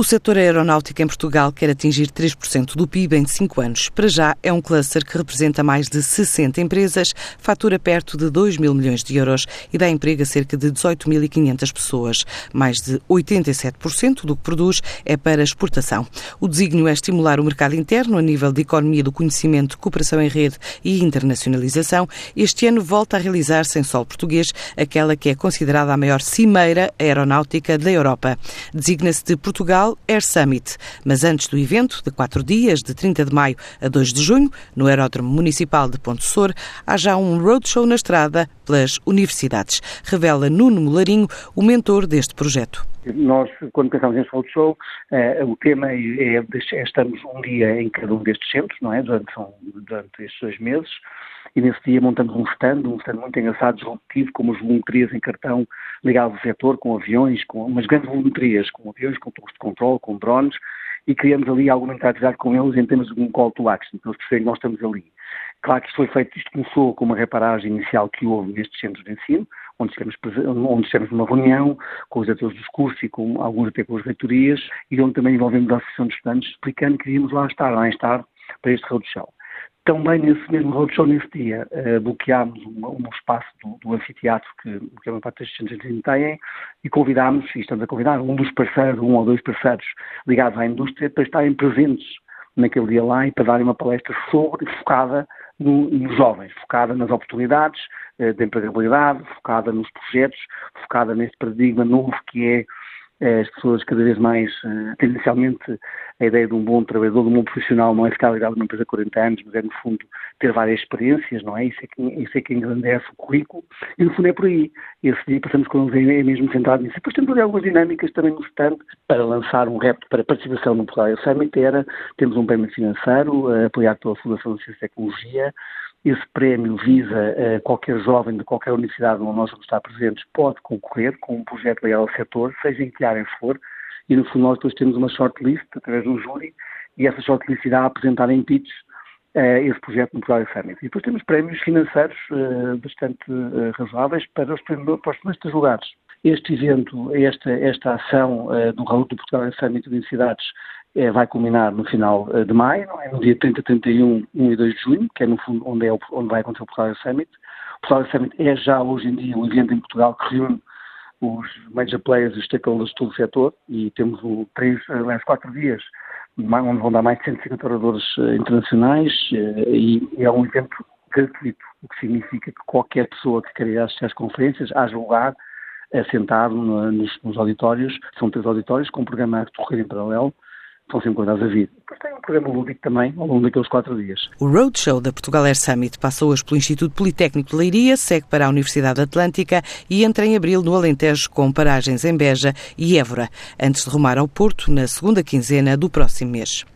O setor aeronáutico em Portugal quer atingir 3% do PIB em 5 anos. Para já, é um cluster que representa mais de 60 empresas, fatura perto de 2 mil milhões de euros e dá emprego a cerca de 18.500 pessoas. Mais de 87% do que produz é para exportação. O desígnio é estimular o mercado interno a nível de economia do conhecimento, cooperação em rede e internacionalização. Este ano volta a realizar-se em solo português aquela que é considerada a maior cimeira aeronáutica da Europa. Designa-se de Portugal Air Summit. Mas antes do evento, de quatro dias, de 30 de maio a 2 de junho, no Aeródromo Municipal de Ponte Sor, há já um roadshow na estrada pelas universidades. Revela Nuno Molarinho, o mentor deste projeto. Nós, quando pensamos em roadshow, eh, o tema é, é, é, estamos um dia em cada um destes centros, não é? Durante, durante estes dois meses, e nesse dia montamos um stand, um stand muito engraçado, disruptivo, com umas volumetrias em cartão ligadas ao setor, com aviões, com umas grandes volumetrias, com aviões, com torres de controle, com drones, e criamos ali alguma interatividade com eles em termos de um call to action, para eles perceberem que nós estamos ali. Claro que isto foi feito, isto começou com uma reparagem inicial que houve nestes centros de ensino, onde estivemos, onde estivemos numa reunião com os diretores dos cursos e com alguns até com as reitorias, e onde também envolvemos a Associação de Estudantes, explicando que iríamos lá estar, lá estar, para este roadshow. Também nesse mesmo roadshow, nesse dia, uh, bloqueámos um, espaço do, do, anfiteatro que, que a maior parte das estudantes têm e convidámos, e estamos a convidar, um dos parceiros, um ou dois parceiros ligados à indústria para estarem presentes naquele dia lá e para darem uma palestra sobre, focada no, nos jovens, focada nas oportunidades uh, de empregabilidade, focada nos projetos, focada nesse paradigma novo que é as pessoas cada vez mais, uh, tendencialmente, a ideia de um bom trabalhador, de um bom profissional, não é ficar ligado numa empresa há 40 anos, mas é, no fundo, ter várias experiências, não é? Isso é que, isso é que engrandece o currículo, e no fundo é por aí. Esse dia passamos com eles é mesmo centrado nisso. Depois temos ali algumas dinâmicas também no stand para lançar um repto para participação no Portugal Summit, era, temos um prémio financeiro, uh, apoiado pela Fundação de Ciência e Tecnologia, esse prémio visa uh, qualquer jovem de qualquer universidade onde nós vamos estar presentes pode concorrer com um projeto ligado ao setor, seja em que área for, e no fundo nós depois temos uma shortlist através do júri e essa shortlist irá apresentar em pitch uh, esse projeto no Portugal Summit. E depois temos prémios financeiros uh, bastante razoáveis para os, para os primeiros lugares. Este evento, esta, esta ação do Raul do Portugal Summit de Universidades é, vai culminar no final eh, de maio, é? no dia 30, 31, 1 e 2 de junho, que é no fundo onde, é, onde vai acontecer o Portugal Summit. O Portugal Summit é já hoje em dia um evento em Portugal que reúne os major players e os stakeholders de todo o setor e temos o, três, aliás, quatro dias onde vão dar mais de 150 oradores uh, internacionais uh, e, é um evento gratuito, o que significa que qualquer pessoa que queira assistir às conferências, haja lugar assentado no, nos, nos, auditórios, são três auditórios com um programa a decorrer em paralelo, estão sempre contados a vir. Depois tem um programa lúdico também, ao longo daqueles quatro dias. O Roadshow da Portugal Air Summit passa hoje pelo Instituto Politécnico de Leiria, segue para a Universidade Atlântica e entra em abril no Alentejo com paragens em Beja e Évora, antes de rumar ao Porto na segunda quinzena do próximo mês.